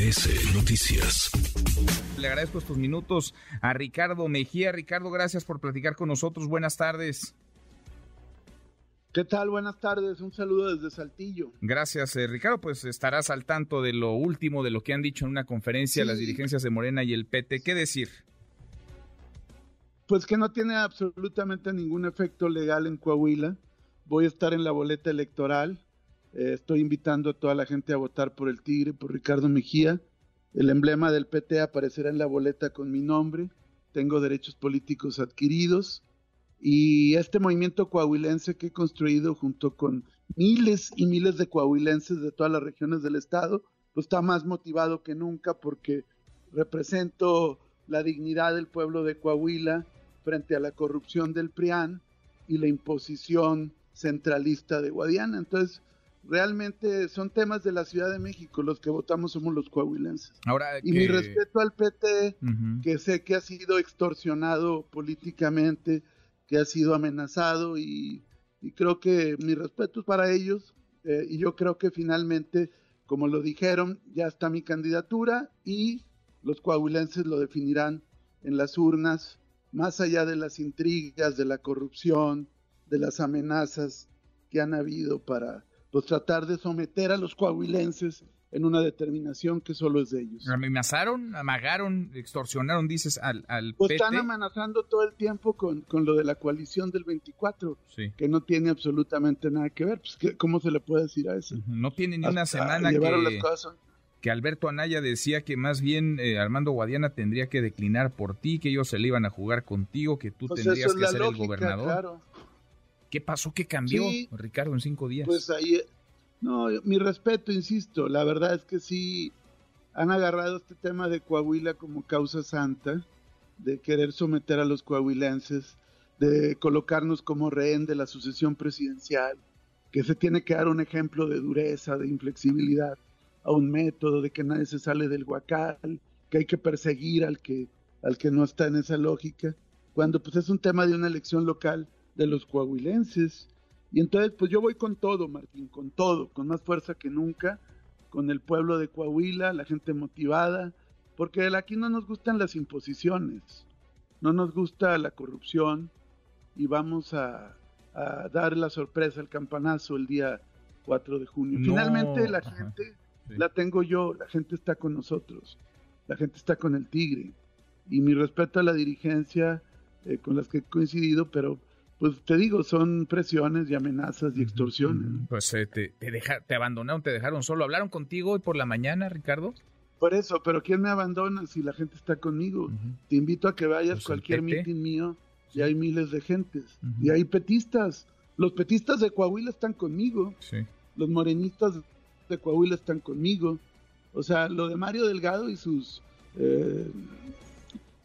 MBS Noticias. Le agradezco estos minutos a Ricardo Mejía. Ricardo, gracias por platicar con nosotros. Buenas tardes. ¿Qué tal? Buenas tardes. Un saludo desde Saltillo. Gracias, eh, Ricardo. Pues estarás al tanto de lo último, de lo que han dicho en una conferencia las dirigencias de Morena y el PT. ¿Qué decir? Pues que no tiene absolutamente ningún efecto legal en Coahuila. Voy a estar en la boleta electoral. Eh, estoy invitando a toda la gente a votar por el Tigre, por Ricardo Mejía. El emblema del PT aparecerá en la boleta con mi nombre. Tengo derechos políticos adquiridos. Y este movimiento coahuilense que he construido junto con miles y miles de coahuilenses de todas las regiones del estado, pues está más motivado que nunca porque represento la dignidad del pueblo de Coahuila frente a la corrupción del PRIAN y la imposición centralista de Guadiana. Entonces, realmente son temas de la Ciudad de México, los que votamos somos los coahuilenses. Ahora Y mi respeto al PT, que sé que ha sido extorsionado políticamente, que ha sido amenazado y, creo que mi respeto es para ellos eh, y yo creo que finalmente, como lo dijeron, ya está mi candidatura y los coahuilenses lo definirán en las urnas, más allá de las intrigas, de la corrupción, de las amenazas que han habido para pues tratar de someter a los coahuilenses en una determinación que solo es de ellos. ¿Amenazaron, amagaron, extorsionaron, dices, al, al pues están amenazando todo el tiempo con, con, lo de la coalición del 24, que no tiene absolutamente nada que ver. Pues, ¿Cómo se le puede decir a eso? No tiene ni una semana que, que Alberto Anaya decía que más bien eh, Armando Guadiana tendría que declinar por ti, que ellos se le iban a jugar contigo, que tú pues tendrías que ser el gobernador. ¿Qué pasó? ¿Qué cambió, Ricardo, en cinco días? Pues ahí, no, mi respeto, insisto, la verdad es que sí han agarrado este tema de Coahuila como causa santa, de querer someter a los coahuilenses, de colocarnos como rehén de la sucesión presidencial, que se tiene que dar un ejemplo de dureza, de inflexibilidad, a un método, de que nadie se sale del huacal, que hay que perseguir al que, al que no está en esa lógica, cuando pues es un tema de una elección local de los coahuilenses. Y entonces, pues yo voy con todo, Martín, con todo, con más fuerza que nunca, con el pueblo de Coahuila, la gente motivada, porque aquí no nos gustan las imposiciones, no nos gusta la corrupción y vamos a, dar la sorpresa, el campanazo el día 4 de junio. Finalmente la gente la tengo yo, la gente está con nosotros, la gente está con el Tigre. Y mi respeto a la dirigencia eh, con las que he coincidido, pero pues te digo, son presiones y amenazas y extorsiones. Pues eh, te, te, abandonaron, te dejaron solo. ¿Hablaron contigo hoy por la mañana, Ricardo? Por eso, pero ¿quién me abandona si la gente está conmigo? Te invito a que vayas a pues cualquier meeting mío y hay miles de gentes. Y hay petistas. Los petistas de Coahuila están conmigo. Los morenistas de Coahuila están conmigo. O sea, lo de Mario Delgado y sus... Eh,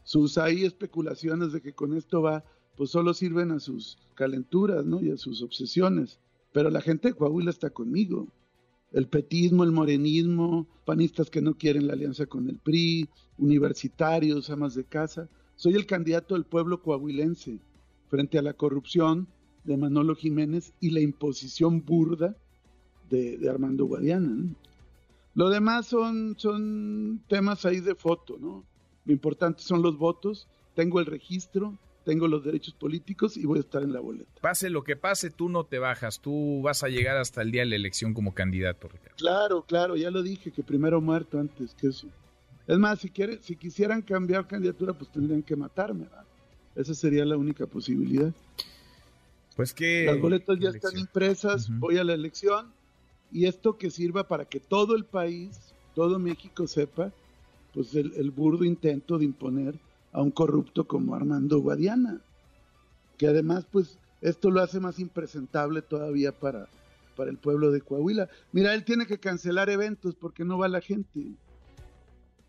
sus ahí especulaciones de que con esto va pues solo sirven a sus calenturas, ¿no? Y a sus obsesiones. Pero la gente de Coahuila está conmigo. El petismo, el morenismo, panistas que no quieren la alianza con el PRI, universitarios, amas de casa. Soy el candidato del pueblo coahuilense frente a la corrupción de Manolo Jiménez y la imposición burda de, Armando Guadiana. Lo demás son, son temas ahí de foto, ¿no? Lo importante son los votos. Tengo el registro, tengo los derechos políticos y voy a estar en la boleta. Pase lo que pase, tú no te bajas, tú vas a llegar hasta el día de la elección como candidato, Ricardo. Claro, claro, ya lo dije, que primero muerto antes que eso. Es más, si, quiere, si quisieran cambiar candidatura, pues tendrían que matarme. Esa sería la única posibilidad. Pues que... Las boletas ya están impresas, voy a la elección y esto que sirva para que todo el país, todo México sepa, pues el burdo intento de imponer a un corrupto como Armando Guadiana, que además pues esto lo hace más impresentable todavía para, para el pueblo de Coahuila. Mira, él tiene que cancelar eventos porque no va la gente.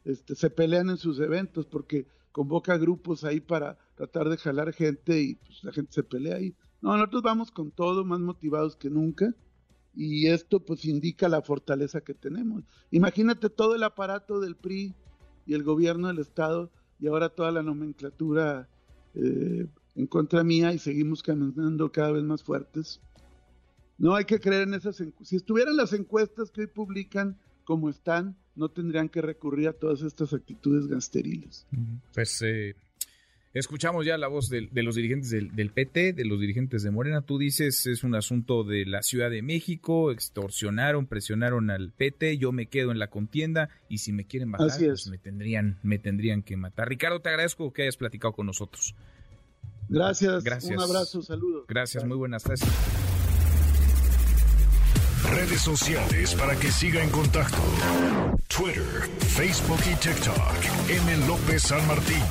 Este, se pelean en sus eventos porque convoca grupos ahí para tratar de jalar gente y pues, la gente se pelea ahí. No, nosotros vamos con todo, más motivados que nunca y esto pues indica la fortaleza que tenemos. Imagínate todo el aparato del PRI y el gobierno del estado y ahora toda la nomenclatura eh, en contra mía y seguimos caminando cada vez más fuertes. No hay que creer en esas encuestas. Si estuvieran las encuestas que hoy publican como están, no tendrían que recurrir a todas estas actitudes gasteriles. Pues eh, Escuchamos ya la voz de, los dirigentes del, PT, de los dirigentes de Morena. Tú dices es un asunto de la Ciudad de México, extorsionaron, presionaron al PT, yo me quedo en la contienda y si me quieren matar, pues me tendrían, me tendrían que matar. Ricardo, te agradezco que hayas platicado con nosotros. Gracias. Un abrazo, saludos. Gracias, muy buenas tardes. Redes sociales para que siga en contacto: Twitter, Facebook y TikTok. M. López San Martín.